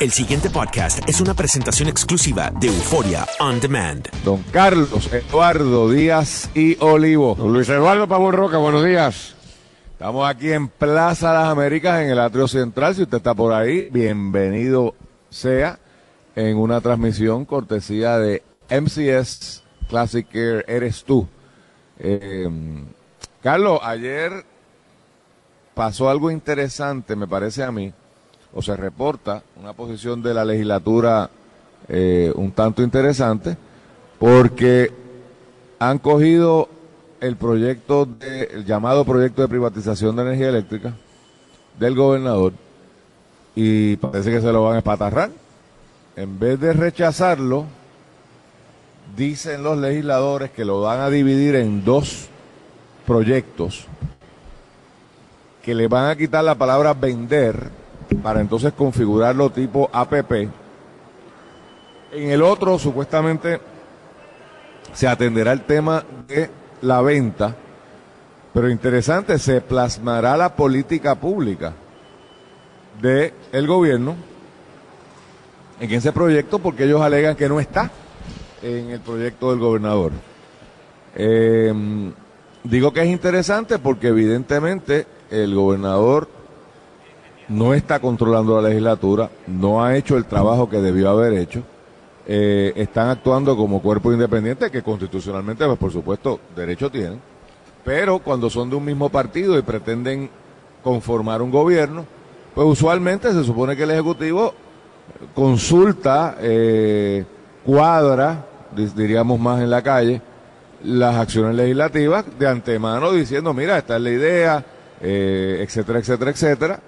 El siguiente podcast es una presentación exclusiva de Euforia On Demand. Don Carlos Eduardo Díaz y Olivo. Don Luis Eduardo Pablo Roca, buenos días. Estamos aquí en Plaza Las Américas, en el atrio central. Si usted está por ahí, bienvenido sea en una transmisión cortesía de MCS Classic Care Eres Tú. Eh, Carlos, ayer pasó algo interesante, me parece a mí, o se reporta una posición de la legislatura eh, un tanto interesante, porque han cogido el proyecto, de, el llamado proyecto de privatización de energía eléctrica del gobernador y parece que se lo van a espatarrar. En vez de rechazarlo, dicen los legisladores que lo van a dividir en dos proyectos que le van a quitar la palabra vender para entonces configurarlo tipo APP. En el otro, supuestamente, se atenderá el tema de la venta, pero interesante, se plasmará la política pública del el gobierno en ese proyecto porque ellos alegan que no está en el proyecto del gobernador. Eh, digo que es interesante porque evidentemente el gobernador no está controlando la legislatura, no ha hecho el trabajo que debió haber hecho. Eh, están actuando como cuerpo independiente, que constitucionalmente, pues por supuesto, derecho tienen. Pero cuando son de un mismo partido y pretenden conformar un gobierno, pues usualmente se supone que el Ejecutivo consulta, eh, cuadra, diríamos más en la calle, las acciones legislativas de antemano diciendo, mira, esta es la idea, eh, etcétera, etcétera, etcétera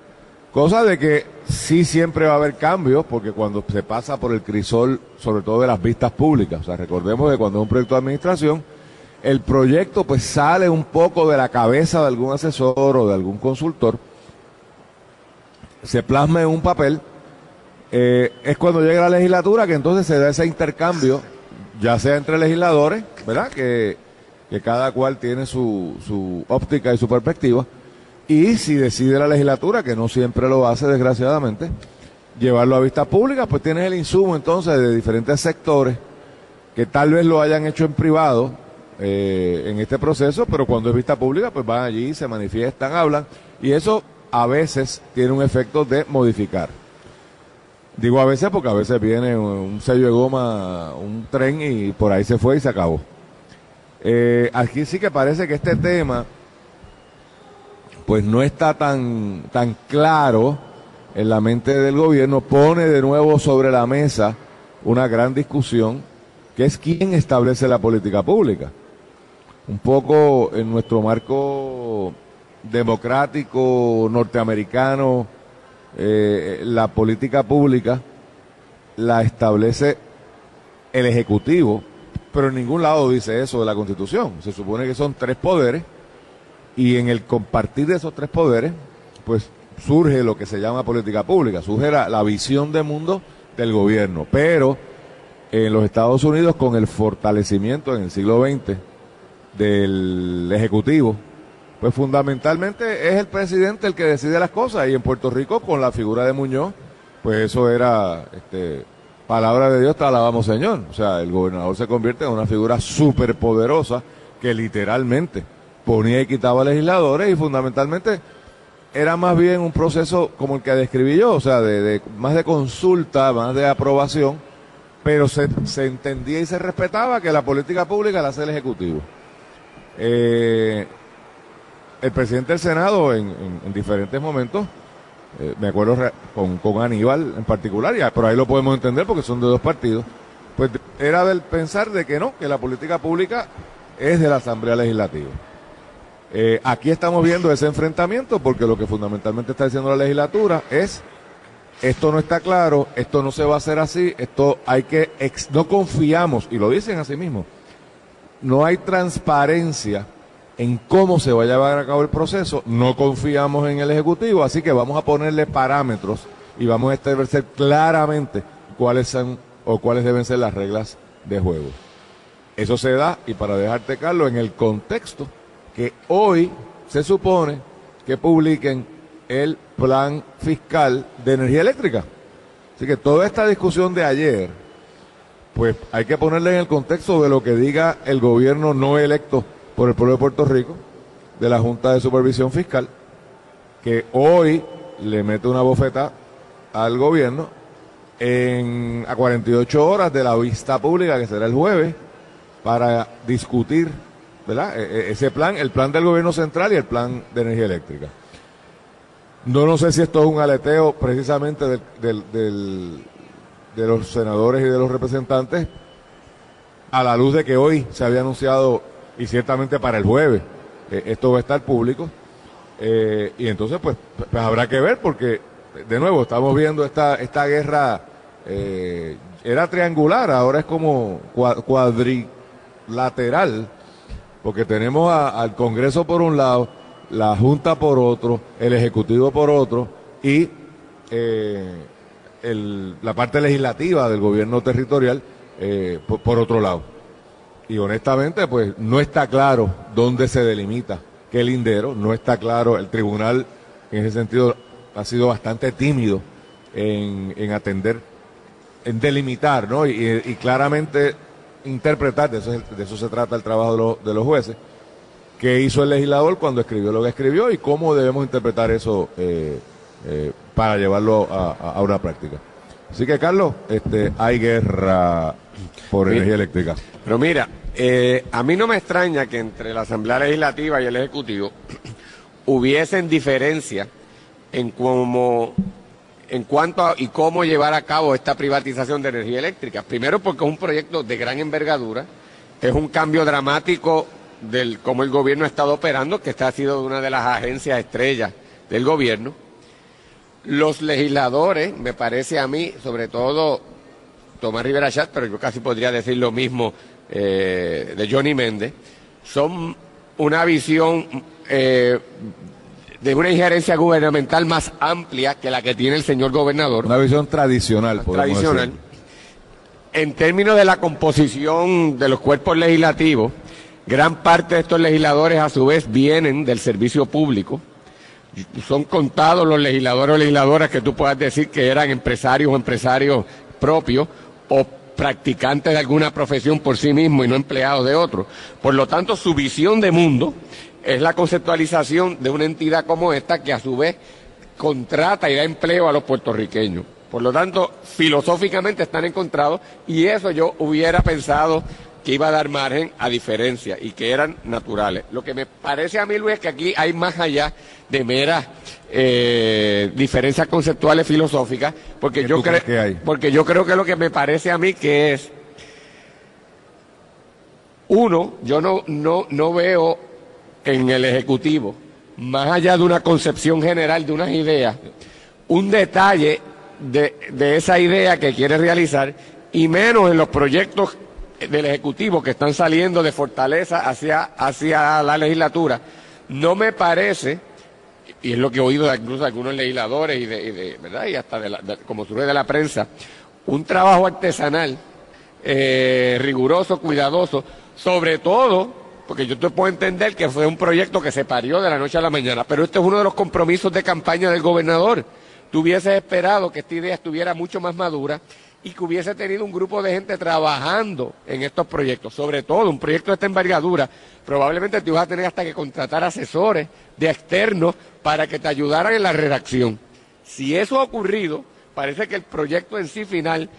Cosa de que sí siempre va a haber cambios, porque cuando se pasa por el crisol, sobre todo de las vistas públicas, o sea, recordemos que cuando es un proyecto de administración, el proyecto pues sale un poco de la cabeza de algún asesor o de algún consultor, se plasma en un papel, eh, es cuando llega la legislatura que entonces se da ese intercambio, ya sea entre legisladores, ¿verdad? Que, que cada cual tiene su, su óptica y su perspectiva y si decide la legislatura, que no siempre lo hace desgraciadamente, llevarlo a vista pública, pues tienes el insumo entonces de diferentes sectores que tal vez lo hayan hecho en privado eh, en este proceso, pero cuando es vista pública, pues van allí, se manifiestan, hablan, y eso a veces tiene un efecto de modificar. Digo a veces porque a veces viene un sello de goma, un tren y por ahí se fue y se acabó. Eh, aquí sí que parece que este tema pues no está tan, tan claro en la mente del gobierno, pone de nuevo sobre la mesa una gran discusión, que es quién establece la política pública. Un poco en nuestro marco democrático norteamericano, eh, la política pública la establece el Ejecutivo, pero en ningún lado dice eso de la Constitución. Se supone que son tres poderes y en el compartir de esos tres poderes, pues surge lo que se llama política pública, surge la, visión de mundo del gobierno. Pero en los Estados Unidos, con el fortalecimiento en el siglo XX del Ejecutivo, pues fundamentalmente es el presidente el que decide las cosas. Y en Puerto Rico, con la figura de Muñoz, pues eso era este, palabra de Dios, te alabamos Señor. O sea, el gobernador se convierte en una figura súper poderosa que literalmente ponía y quitaba legisladores y fundamentalmente era más bien un proceso como el que describí yo, o sea, de, más de consulta, más de aprobación, pero se, entendía y se respetaba que la política pública la hace el Ejecutivo. Eh, el presidente del Senado en, diferentes momentos, eh, me acuerdo con, Aníbal en particular, ya, pero ahí lo podemos entender porque son de dos partidos, pues era del pensar de que no, que la política pública es de la Asamblea Legislativa. Eh, aquí estamos viendo ese enfrentamiento porque lo que fundamentalmente está diciendo la legislatura es esto no está claro, esto no se va a hacer así, esto hay que, no confiamos, y lo dicen así mismo, no hay transparencia en cómo se va a llevar a cabo el proceso, no confiamos en el Ejecutivo, así que vamos a ponerle parámetros y vamos a establecer claramente cuáles son o cuáles deben ser las reglas de juego. Eso se da, y para dejarte, Carlos, en el contexto que hoy se supone que publiquen el plan fiscal de energía eléctrica. Así que toda esta discusión de ayer, pues hay que ponerla en el contexto de lo que diga el gobierno no electo por el pueblo de Puerto Rico, de la Junta de Supervisión Fiscal, que hoy le mete una bofeta al gobierno en, a 48 horas de la vista pública, que será el jueves, para discutir ¿verdad? E- e- ese plan, el plan del gobierno central y el plan de energía eléctrica. No, no sé si esto es un aleteo precisamente del, del- del- de los senadores y de los representantes, a la luz de que hoy se había anunciado, y ciertamente para el jueves, eh, esto va a estar público, eh, y entonces pues, pues habrá que ver, porque de nuevo estamos viendo esta, esta guerra, eh, era triangular, ahora es como cua- cuadrilateral, porque tenemos al Congreso por un lado, la Junta por otro, el Ejecutivo por otro y eh, el- la parte legislativa del gobierno territorial eh, por, otro lado. Y honestamente, pues no está claro dónde se delimita qué lindero, no está claro, el tribunal en ese sentido ha sido bastante tímido en, en atender, en delimitar, ¿no? Y claramente interpretar, de eso, es- de eso se trata el trabajo de, los- de los jueces, qué hizo el legislador cuando escribió lo que escribió y cómo debemos interpretar eso eh, eh, para llevarlo a, una práctica. Así que, Carlos, este, hay guerra por energía eléctrica. Pero mira, eh, a mí no me extraña que entre la Asamblea Legislativa y el Ejecutivo hubiesen diferencias en cómo, en cuanto a y cómo llevar a cabo esta privatización de energía eléctrica. Primero porque es un proyecto de gran envergadura, es un cambio dramático del cómo el gobierno ha estado operando, que esta ha sido una de las agencias estrellas del gobierno. Los legisladores, me parece a mí, sobre todo Tomás Rivera Chat, pero yo casi podría decir lo mismo eh, de Johnny Méndez, son una visión eh, de una injerencia gubernamental más amplia que la que tiene el señor gobernador, Una visión tradicional, tradicional. decir. En términos de la composición de los cuerpos legislativos, gran parte de estos legisladores a su vez vienen del servicio público. Son contados los legisladores o legisladoras que tú puedas decir que eran empresarios o empresarios propios o practicantes de alguna profesión por sí mismos y no empleados de otros. Por lo tanto, su visión de mundo es la conceptualización de una entidad como esta que a su vez contrata y da empleo a los puertorriqueños. Por lo tanto, filosóficamente están encontrados y eso yo hubiera pensado que iba a dar margen a diferencias y que eran naturales. Lo que me parece a mí, Luis, es que aquí hay más allá de meras eh, diferencias conceptuales filosóficas, porque ¿Qué yo que hay? porque yo creo que lo que me parece a mí que es uno, yo no, no, no veo en el Ejecutivo, más allá de una concepción general de unas ideas, un detalle de, de esa idea que quiere realizar y menos en los proyectos del Ejecutivo que están saliendo de Fortaleza hacia, hacia la legislatura. No me parece, y es lo que he oído de incluso algunos legisladores y de, y de- ¿verdad? Y hasta de la- como surge de la prensa, un trabajo artesanal eh, riguroso, cuidadoso, sobre todo, porque yo te puedo entender que fue un proyecto que se parió de la noche a la mañana, pero este es uno de los compromisos de campaña del gobernador. Tú esperado que esta idea estuviera mucho más madura y que hubiese tenido un grupo de gente trabajando en estos proyectos, sobre todo un proyecto de esta envergadura, probablemente te ibas a tener hasta que contratar asesores de externos para que te ayudaran en la redacción. Si eso ha ocurrido, parece que el proyecto en sí final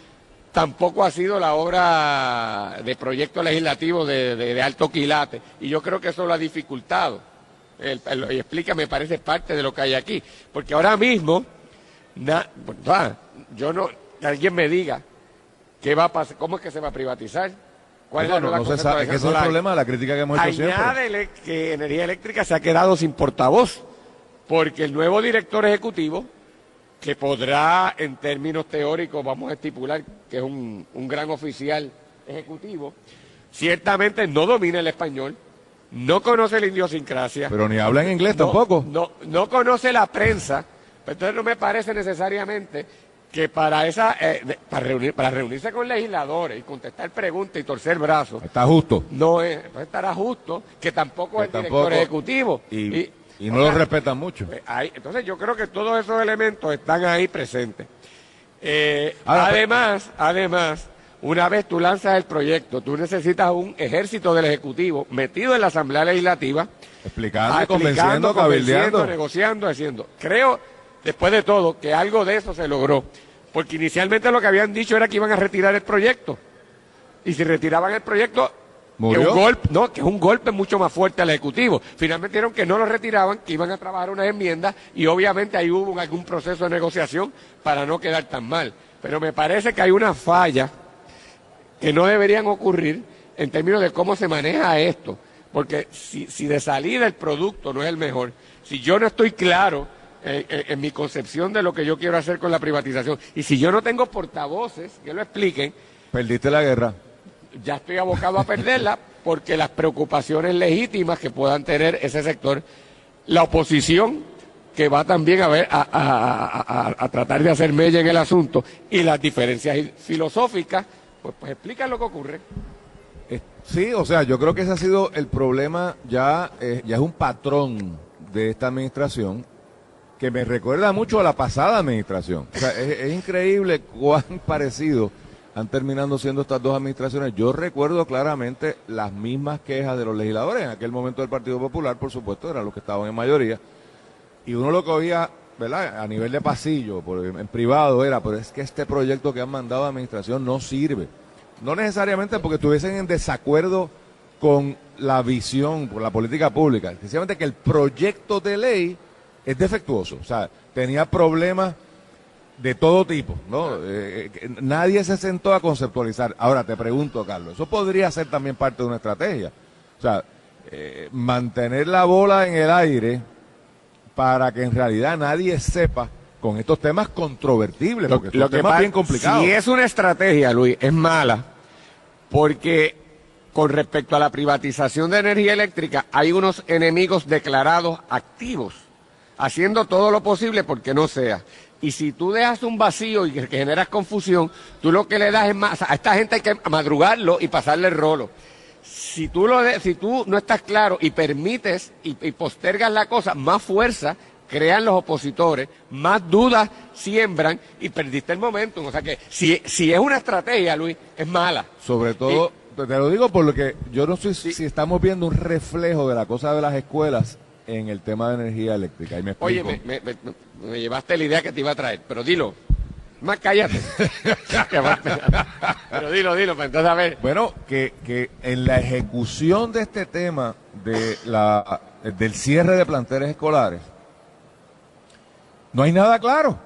tampoco ha sido la obra de proyecto legislativo de, de- de alto quilate. Y yo creo que eso lo ha dificultado. El- el- y explica, me parece, parte de lo que hay aquí. Porque ahora mismo, na- va, yo no, alguien me diga qué va a pasar, cómo es que se va a privatizar. ¿Cuál No, es la no, nueva no se sabe, es que ese es el problema de la crítica que hemos hecho siempre. Añádele que Energía Eléctrica se ha quedado sin portavoz, porque el nuevo director ejecutivo, que podrá, en términos teóricos, vamos a estipular que es un, un gran oficial ejecutivo, ciertamente no domina el español, no conoce la idiosincrasia. Pero ni habla en inglés no- tampoco. No, no conoce la prensa, pues entonces no me parece necesariamente que para esa eh, para, reunir, para reunirse con legisladores y contestar preguntas y torcer brazos, Está justo. no es, no estará justo que tampoco Que es el tampoco- director ejecutivo. Y, y no o lo respetan mucho. pues, hay- entonces yo creo que todos esos elementos están ahí presentes. Eh, Ahora, pues- además, además, una vez tú lanzas el proyecto, tú necesitas un ejército del Ejecutivo metido en la Asamblea Legislativa, Explicando, convenciendo, convenciendo, negociando, haciendo. Creo, después de todo, que algo de eso se logró. Porque inicialmente lo que habían dicho era que iban a retirar el proyecto. Y si retiraban el proyecto, ¿Murió? que un golpe, no, que es un golpe mucho más fuerte al Ejecutivo. Finalmente dijeron que no lo retiraban, que iban a trabajar unas enmiendas y obviamente ahí hubo algún proceso de negociación para no quedar tan mal. Pero me parece que hay una falla que no deberían ocurrir en términos de cómo se maneja esto. Porque si, si de salida el producto no es el mejor, si yo no estoy claro eh, eh, en mi concepción de lo que yo quiero hacer con la privatización, y si yo no tengo portavoces que lo expliquen, Perdiste la guerra. Ya estoy abocado a perderla porque las preocupaciones legítimas que puedan tener ese sector, la oposición que va también a ver a, tratar de hacer mella en el asunto y las diferencias filosóficas, pues, pues explican lo que ocurre. Eh, Sí, o sea, yo creo que ese ha sido el problema, ya, eh, ya es un patrón de esta administración que me recuerda mucho a la pasada administración. O sea, es increíble cuán parecido han terminado siendo estas dos administraciones. Yo recuerdo claramente las mismas quejas de los legisladores. En aquel momento del Partido Popular, por supuesto, eran los que estaban en mayoría. Y uno lo que oía, ¿verdad? A nivel de pasillo, por- en privado, era, pero es que este proyecto que han mandado a administración no sirve. No necesariamente porque estuviesen en desacuerdo con la visión, con la política pública, sencillamente que el proyecto de ley es defectuoso, o sea, tenía problemas de todo tipo, ¿no? Eh, eh, nadie se sentó a conceptualizar. Ahora te pregunto, Carlos, eso podría ser también parte de una estrategia, o sea, eh, mantener la bola en el aire para que en realidad nadie sepa con estos temas controvertibles, porque son temas pa- bien complicados. Si es una estrategia, Luis, es mala, porque con respecto a la privatización de energía eléctrica hay unos enemigos declarados activos, haciendo todo lo posible porque no sea. Y si tú dejas un vacío y que que generas confusión, tú lo que le das es más, a esta gente hay que madrugarlo y pasarle el rolo. Si tú, lo de- si tú no estás claro y permites y, y postergas la cosa, más fuerza crean los opositores, más dudas siembran y perdiste el momento. O sea que si, si es una estrategia, Luis, es mala. Sobre todo, te te lo digo por lo que yo no sé si estamos viendo un reflejo de la cosa de las escuelas en el tema de energía eléctrica. Y me explico. Oye, me, me- me- me llevaste la idea que te iba a traer, pero dilo. Más cállate. pero dilo, dilo, pues entonces a ver. Bueno, que, que en la ejecución de este tema de la, del cierre de planteles escolares, no hay nada claro.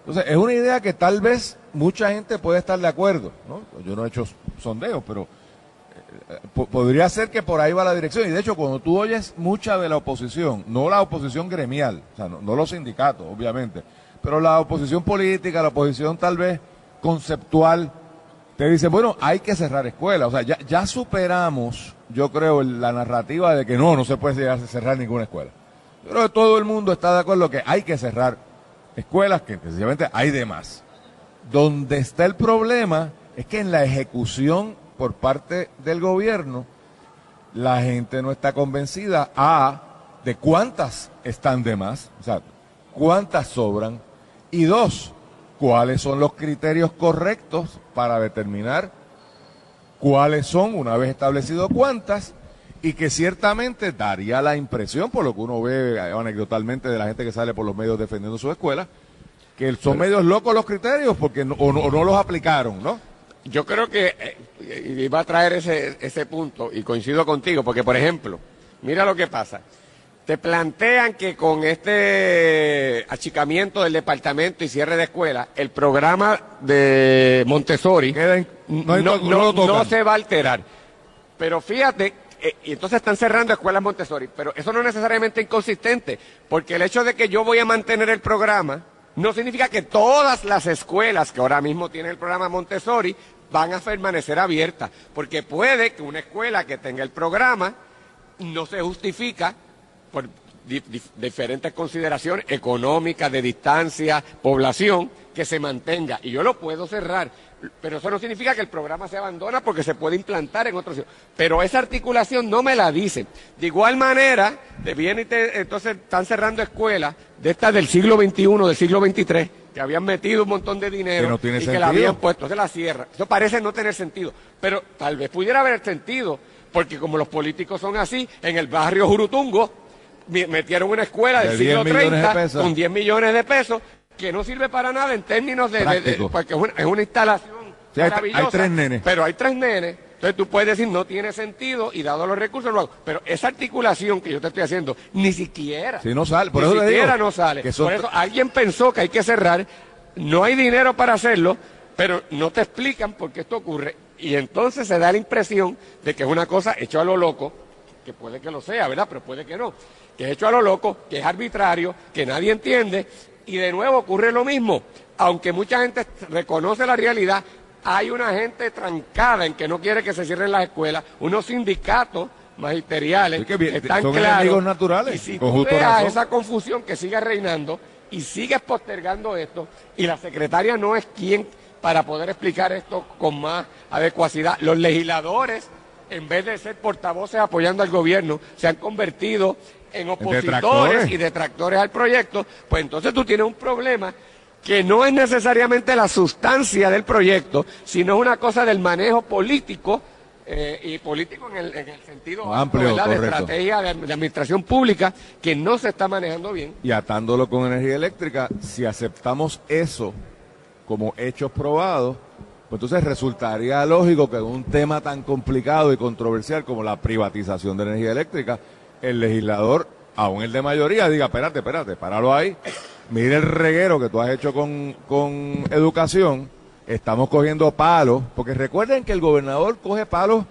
Entonces, es una idea que tal vez mucha gente puede estar de acuerdo. ¿no? Yo no he hecho sondeos, pero podría ser que por ahí va la dirección. Y de hecho, cuando tú oyes mucha de la oposición, no la oposición gremial, o sea, no, los sindicatos, obviamente, pero la oposición política, la oposición tal vez conceptual, te dicen, bueno, hay que cerrar escuelas. O sea, ya, ya superamos, yo creo, la narrativa de que no, no se puede cerrar ninguna escuela. Yo creo que todo el mundo está de acuerdo que hay que cerrar escuelas, que sencillamente hay de más. Donde está el problema es que en la ejecución por parte del gobierno, la gente no está convencida, A, de cuántas están de más, o sea, cuántas sobran, y dos, cuáles son los criterios correctos para determinar cuáles son, una vez establecido cuántas, y que ciertamente daría la impresión, por lo que uno ve anecdotalmente de la gente que sale por los medios defendiendo su escuela, que son medios locos los criterios porque no, o, no, o no los aplicaron, ¿no? Yo creo que eh, iba a traer ese, ese punto y coincido contigo, porque por ejemplo, mira lo que pasa. Te plantean que con este achicamiento del departamento y cierre de escuelas, el programa de Montessori en- no no, no se va a alterar. Pero fíjate, eh, y entonces están cerrando escuelas Montessori, pero eso no es necesariamente inconsistente, porque el hecho de que yo voy a mantener el programa no significa que todas las escuelas que ahora mismo tienen el programa Montessori van a permanecer abiertas, porque puede que una escuela que tenga el programa no se justifica por di- di- diferentes consideraciones económicas, de distancia, población, que se mantenga. Y yo lo puedo cerrar, pero eso no significa que el programa se abandona porque se puede implantar en otros sitios. Pero esa articulación no me la dicen. De igual manera, te viene y te- entonces están cerrando escuelas de estas del siglo XXI, del siglo XXIII, que habían metido un montón de dinero Que no tiene y que la habían puesto de la sierra. Eso parece no tener sentido, pero tal vez pudiera haber sentido, porque como los políticos son así, en el barrio Jurutungo metieron una escuela del De siglo 10 millones de 30 pesos. con 10 millones de pesos que no sirve para nada en términos de, de- porque es una, es una instalación Sí, hay- maravillosa, hay tres nenes. pero hay tres nenes. Entonces tú puedes decir no tiene sentido y dado los recursos lo hago. Pero esa articulación que yo te estoy haciendo ni siquiera. Sí, no sale. Por ni eso siquiera digo no sale. que Por eso alguien pensó que hay que cerrar. No hay dinero para hacerlo, pero no te explican por qué esto ocurre. Y entonces se da la impresión de que es una cosa hecho a lo loco, que puede que lo sea, ¿verdad? Pero puede que no. Que es hecho a lo loco, que es arbitrario, que nadie entiende. Y de nuevo ocurre lo mismo. Aunque mucha gente reconoce la realidad, hay una gente trancada en que no quiere que se cierren las escuelas, unos sindicatos magisteriales que están son claros. naturales, Y si tú razón. esa confusión que sigue reinando y sigues postergando esto, y la secretaria no es quien para poder explicar esto con más adecuacidad. Los legisladores, en vez de ser portavoces apoyando al gobierno, se han convertido en opositores detractores. y detractores al proyecto, pues entonces tú tienes un problema que no es necesariamente la sustancia del proyecto, sino es una cosa del manejo político eh, y político en el, en el sentido Amplio, ¿verdad? de estrategia de, de administración pública que no se está manejando bien. Y atándolo con energía eléctrica, si aceptamos eso como hechos probados, pues entonces resultaría lógico que en un tema tan complicado y controversial como la privatización de energía eléctrica, el legislador, aún el de mayoría, diga, espérate, espérate, páralo ahí, mire el reguero que tú has hecho con, con educación, estamos cogiendo palos, porque recuerden que el gobernador coge palos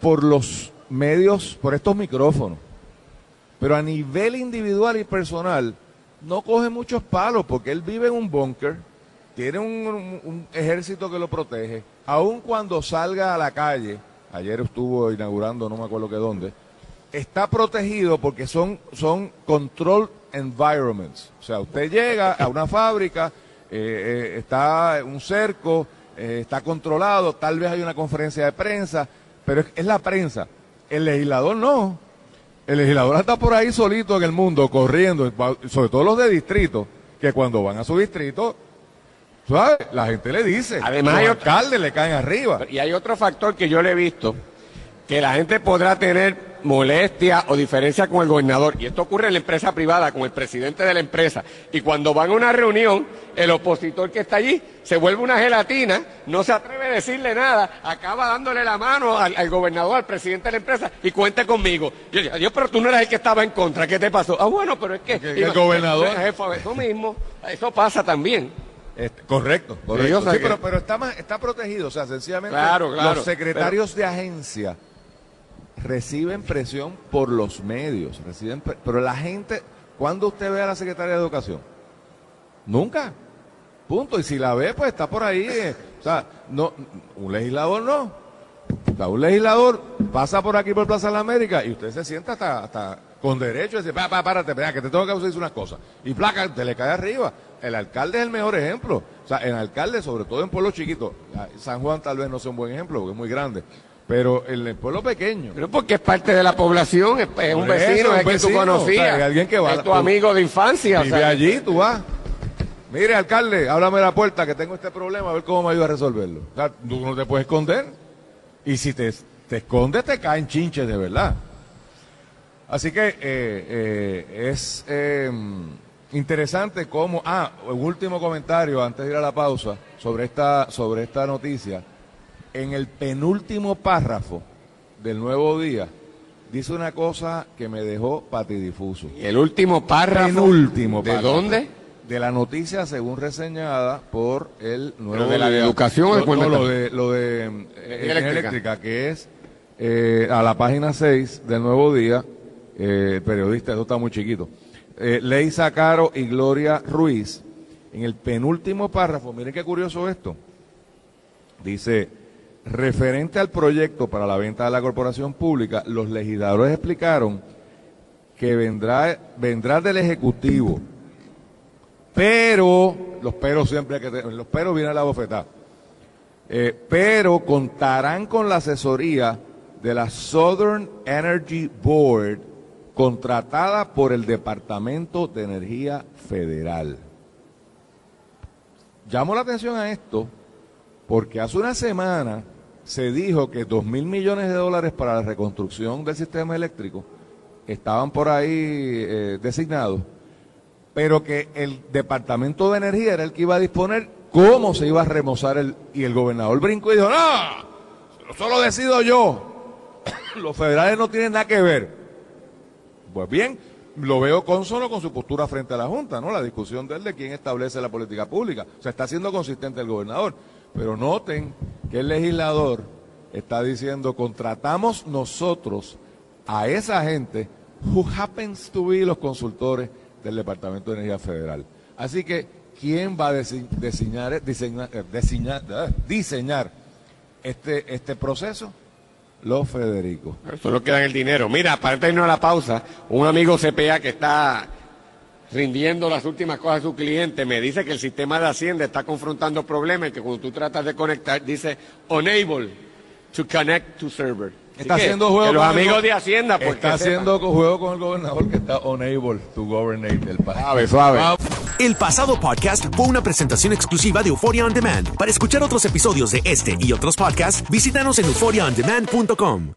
por los medios, por estos micrófonos. Pero a nivel individual y personal, no coge muchos palos porque él vive en un búnker, tiene un, un- ejército que lo protege. Aun cuando salga a la calle, ayer estuvo inaugurando no me acuerdo que dónde, está protegido porque son, son control environments. O sea, usted llega a una fábrica, eh, eh, está un cerco, eh, está controlado, tal vez hay una conferencia de prensa, pero es, es la prensa. El legislador no. El legislador está por ahí solito en el mundo, corriendo, sobre todo los de distrito, que cuando van a su distrito, ¿sabes? La gente le dice, Además, los hay alcaldes le caen arriba. Y hay otro factor que yo le he visto, que la gente podrá tener molestia o diferencia con el gobernador, y esto ocurre en la empresa privada, con el presidente de la empresa, y cuando van a una reunión, el opositor que está allí se vuelve una gelatina, no se atreve a decirle nada, acaba dándole la mano al, al gobernador, al presidente de la empresa, y cuente conmigo. Yo digo, Dios, pero tú no eras el que estaba en contra, ¿qué te pasó? Ah, bueno, pero es que... El gobernador- eso mismo, eso pasa también. Este, correcto, correcto. Sí, o sea Sí, que- pero, pero está, más, está protegido, o sea, sencillamente Claro, claro, los secretarios de agencia reciben presión por los medios, reciben, pero la gente, ¿cuándo usted ve a la secretaria de Educación? Nunca. Punto. Y si la ve, pues está por ahí. eh, o sea, no, un legislador no. O un legislador pasa por aquí por Plaza de la América y usted se sienta hasta, hasta con derecho decir, pa, pa, párate, que te tengo que decir unas cosas. Y placa, te le cae arriba. El alcalde es el mejor ejemplo. O sea, el alcalde, sobre todo en pueblos chiquitos, San Juan tal vez no sea un buen ejemplo porque es muy grande, pero en el pueblo pequeño, Pero porque es parte de la población, es, es un eso, vecino, un es que tú vecino, conocías, o sea, es alguien que va- es tu amigo de infancia. o vive sea, allí, tú vas. Mire, alcalde, háblame la puerta que tengo este problema, a ver cómo me ayuda a resolverlo. O sea, tú no te puedes esconder. Y si te, te escondes, te caen chinches de verdad. Así que eh, eh, es eh, interesante cómo. Ah, un último comentario antes de ir a la pausa sobre esta, sobre esta noticia. En el penúltimo párrafo del nuevo día, dice una cosa que me dejó patidifuso. Y el último párrafo. ¿De párrafo. dónde? De la noticia según reseñada por el nuevo de la de educación o de No, lo de, lo de eh, eléctrica. eléctrica, que es eh, a la página 6 del Nuevo Día, eh, el periodista, eso está muy chiquito, eh, Leisa Caro y Gloria Ruiz, en el penúltimo párrafo, miren qué curioso esto, dice, referente al proyecto para la venta de la corporación pública, los legisladores explicaron que vendrá, vendrá del Ejecutivo, pero, los peros siempre hay que tener, los peros vienen a la bofetada, Eh, pero contarán con la asesoría de la Southern Energy Board contratada por el Departamento de Energía Federal. llamo la atención a esto porque hace una semana se dijo que dos mil millones de dólares para la reconstrucción del sistema eléctrico estaban por ahí eh, designados, pero que el Departamento de Energía era el que iba a disponer cómo se iba a remozar el, y el gobernador brincó y dijo, no, solo decido yo, los federales no tienen nada que ver. Pues bien, lo veo consono con su postura frente a la Junta, ¿no? La discusión de él de quién establece la política pública. O sea, está siendo consistente el gobernador. Pero noten que el legislador está diciendo, contratamos nosotros a esa gente who happens to be los consultores del Departamento de Energía Federal. Así que, ¿quién va a diseñar, diseñar, diseñar, diseñar este, este proceso? Los Federico. Solo queda el dinero. Mira, para irnos a la pausa, un amigo CPA que está rindiendo las últimas cosas a su cliente, me dice que el sistema de Hacienda está confrontando problemas y que cuando tú tratas de conectar, dice unable to connect to server. Está haciendo juego los con el amigos go- de Hacienda, pues, Está haciendo juego con el gobernador que está unable to governate el país. Suave, suave. El pasado podcast fue una presentación exclusiva de Euphoria On Demand. Para escuchar otros episodios de este y otros podcasts, visítanos en euphoriaondemand.com.